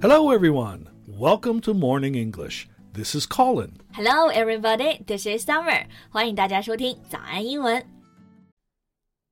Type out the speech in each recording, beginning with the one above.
Hello, everyone. Welcome to Morning English. This is Colin. Hello, everybody. This is Summer. 欢迎大家收听早安英文。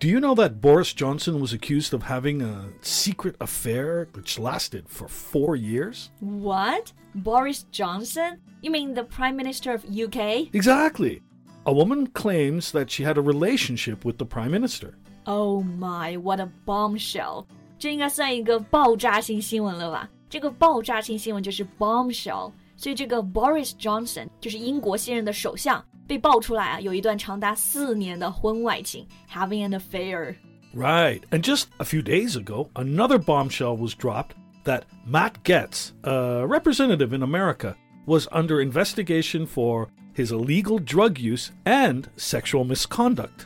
Do you know that Boris Johnson was accused of having a secret affair which lasted for four years? What? Boris Johnson? You mean the Prime Minister of UK? Exactly. A woman claims that she had a relationship with the Prime Minister. Oh my, what a bombshell! 这应该算一个爆炸性新闻了吧？这个爆炸性新闻就是 bombshell，所以这个 Boris Johnson 就是英国现任的首相。 被爆出来啊，有一段长达四年的婚外情，having an affair。Right, and just a few days ago, another bombshell was dropped that Matt Gaetz, a representative in America, was under investigation for his illegal drug use and sexual misconduct.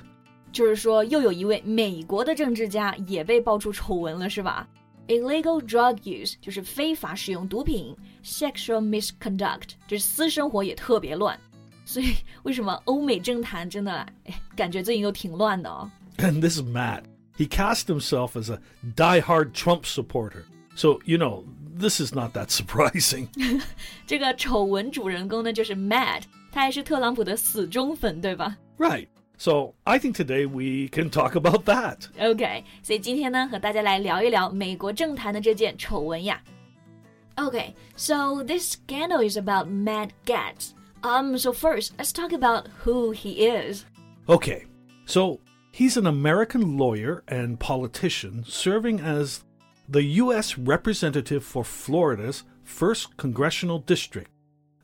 就是说，又有一位美国的政治家也被爆出丑闻了，是吧？Illegal drug use 就是非法使用毒品，sexual misconduct 就是私生活也特别乱。所以为什么欧美政坛真的哎，感觉最近都挺乱的哦。And this is Matt. He cast himself as a die-hard Trump supporter. So, you know, this is not that surprising. 这个丑闻主人公呢，就是 Matt，他还是特朗普的死忠粉，对吧？Right. So I think today we can talk about that. OK，所以今天呢，和大家来聊一聊美国政坛的这件丑闻呀。Okay, so this scandal is about Matt Gaetz. Um, so first, let's talk about who he is. Okay, so he's an American lawyer and politician serving as the U.S. representative for Florida's 1st Congressional District.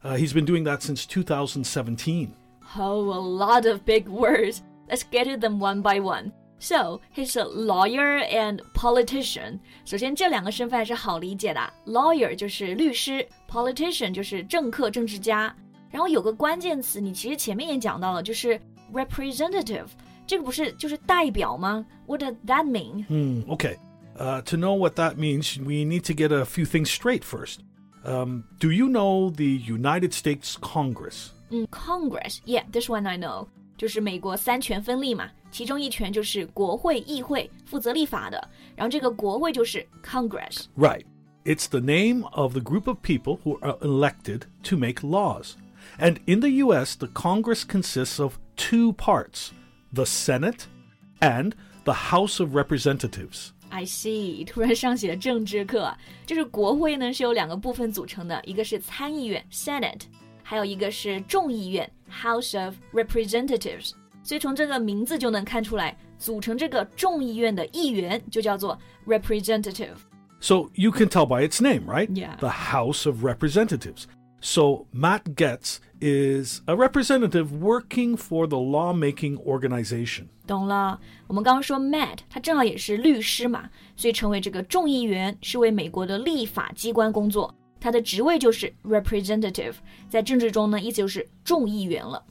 Uh, he's been doing that since 2017. Oh, a lot of big words. Let's get to them one by one. So he's a lawyer and politician. 首先，这两个身份还是好理解的。Lawyer 就是律师，politician 就是政客、政治家。 然后有个关键词，你其实前面也讲到了，就是 representative，这个不是就是代表吗？What does that mean? Hmm, okay. Uh, to know what that means, we need to get a few things straight first. Um, do you know the United States Congress? 嗯，Congress，yeah, this one I know. 就是美国三权分立嘛，其中一权就是国会、议会负责立法的，然后这个国会就是 Congress。Right. It's the name of the group of people who are elected to make laws. And in the US, the Congress consists of two parts the Senate and the House of Representatives. I see，突然上起了政治课。就是国会呢是由两个部分组成的，一个是参议院 Senate，还有一个是众议院 House of Representatives。所以从这个名字就能看出来，组成这个众议院的议员就叫做 representative。So you can tell by its name, right? Yeah. The House of Representatives. So Matt Gaetz is a representative working for the lawmaking organization. 懂了，我们刚刚说 Matt，他正好也是律师嘛，所以成为这个众议员是为美国的立法机关工作。他的职位就是 representative，在政治中呢，意思就是众议员了。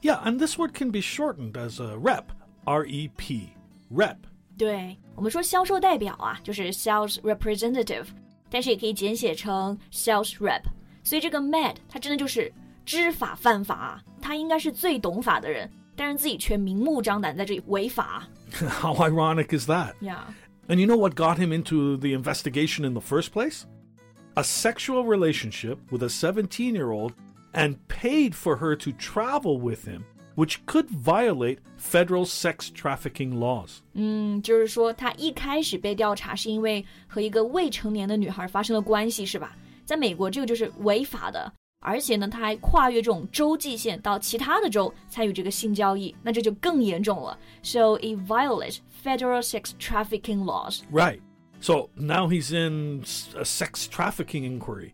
Yeah, and this word can be shortened as a rep, R E P, rep. 对我们说销售代表啊，就是 sales representative，但是也可以简写成 sales rep。所以这个 Mad 他真的就是知法犯法，他应该是最懂法的人，但是自己却明目张胆在这里违法。How ironic is that? Yeah. And you know what got him into the investigation in the first place? A sexual relationship with a 17 year old and paid for her to travel with him, which could violate federal sex trafficking laws. 嗯，就是说他一开始被调查是因为和一个未成年的女孩发生了关系，是吧？ 在美国，这个就是违法的，而且呢，他还跨越这种州际线到其他的州参与这个性交易，那这就更严重了。So it violates federal sex trafficking laws. Right. So now he's in a sex trafficking inquiry.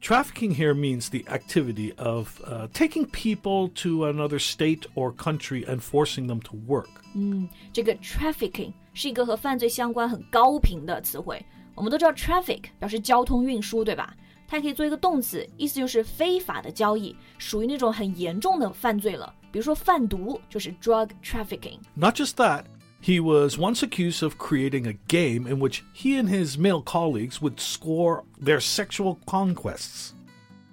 Trafficking here means the activity of uh, taking people to another state or country and forcing them to work. 嗯，这个 trafficking 是一个和犯罪相关很高频的词汇。 我们都知道 traffic 表示交通运输，对吧？它可以做一个动词，意思就是非法的交易，属于那种很严重的犯罪了。 比如说贩毒，就是 drug trafficking。 Not just that, he was once accused of creating a game in which he and his male colleagues would score their sexual conquests.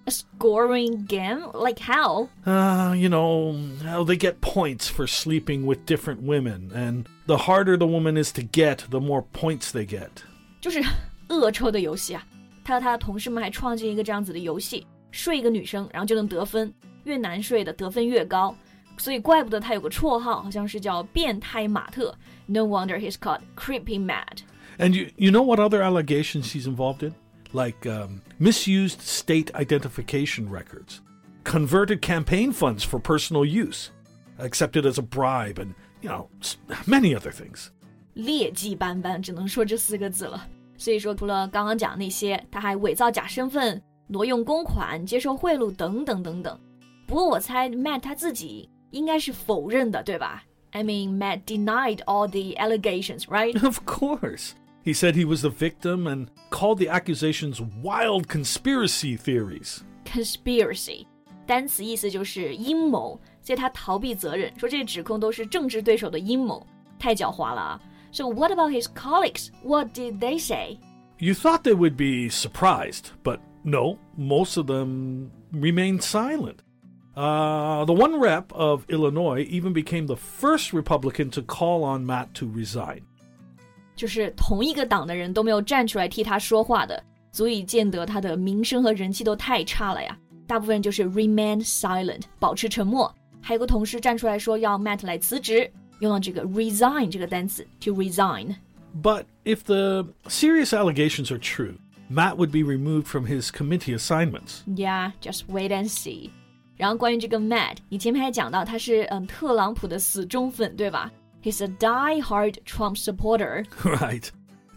A scoring game, like how? Uh, you know, how they get points for sleeping with different women, and the harder the woman is to get, the more points they get. 就是恶臭的游戏啊！他和他的同事们还创建一个这样子的游戏，睡一个女生，然后就能得分，越难睡的得分越高。所以怪不得他有个绰号，好像是叫变态马特。No wonder he's called creepy Matt. And you you know what other allegations he's involved in? Like um, misused state identification records, converted campaign funds for personal use, accepted as a bribe, and you know many other things. 劣迹斑斑，只能说这四个字了。所以说，除了刚刚讲那些，他还伪造假身份、挪用公款、接受贿赂等等等等。不过我猜 Matt 他自己应该是否认的，对吧？I mean, Matt denied all the allegations, right? Of course. He said he was the victim and called the accusations wild conspiracy theories. Conspiracy 单词意思就是阴谋，所以他逃避责任，说这些指控都是政治对手的阴谋，太狡猾了啊。So what about his colleagues? What did they say? You thought they would be surprised, but no, most of them remained silent. Uh, the one rep of Illinois even became the first Republican to call on Matt to resign. 就是同一个党的人都没有站出来替他说话的，足以见得他的名声和人气都太差了呀。大部分人就是 remain silent，保持沉默。还有个同事站出来说要 Matt 来辞职， 用了这个 resign 这个单词 to resign。 But if the serious allegations are true, Matt would be removed from his committee assignments. Yeah, just wait and see. 然后关于这个 Matt，你前面还讲到他是嗯特朗普的死忠粉，对吧？He's a die-hard Trump supporter. right.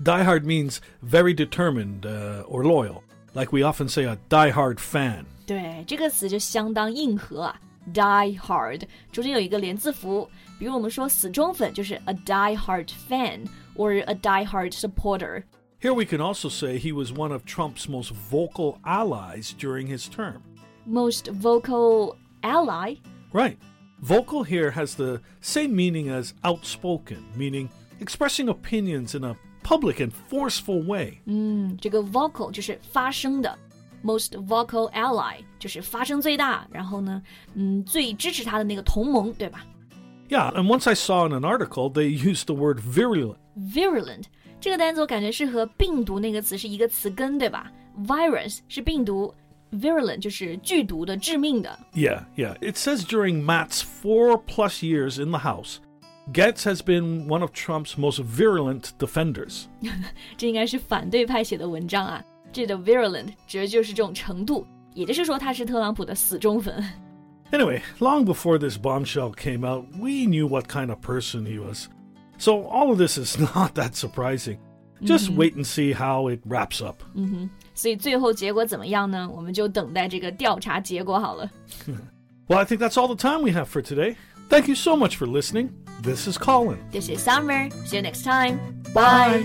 Diehard means very determined uh, or loyal. Like we often say, a diehard fan. 对，这个词就相当硬核啊 ，die hard 中间有一个连字符，比如我们说死忠粉就是 a die hard fan or a die hard supporter。 Here we can also say he was one of Trump's most vocal allies during his term. Most vocal ally， Right. Vocal here has the same meaning as outspoken, meaning expressing opinions in a public and forceful way. 嗯，这个 vocal 就是发声的 most vocal ally，就是发声最大，然后呢，嗯，最支持他的那个同盟，对吧？Yeah, and once I saw in an article they used the word virulent. Virulent 这个单词我感觉是和病毒那个词是一个词根，对吧？Virus 是病毒。virulent 就是剧毒的、致命的。Yeah, yeah. It says during Matt's four plus years in the House, Gaetz has been one of Trump's most virulent defenders. 这应该是反对派写的文章啊。这里的 virulent 指的就是这种程度，也就是说他是特朗普的死忠粉。 Anyway, long before this bombshell came out, we knew what kind of person he was. So all of this is not that surprising. Just wait and see how it wraps up. 所以最后结果怎么样呢？我们就等待这个调查结果好了。 Well, I think that's all the time we have for today. Thank you so much for listening. This is Colin. This is Summer. See you next time. Bye.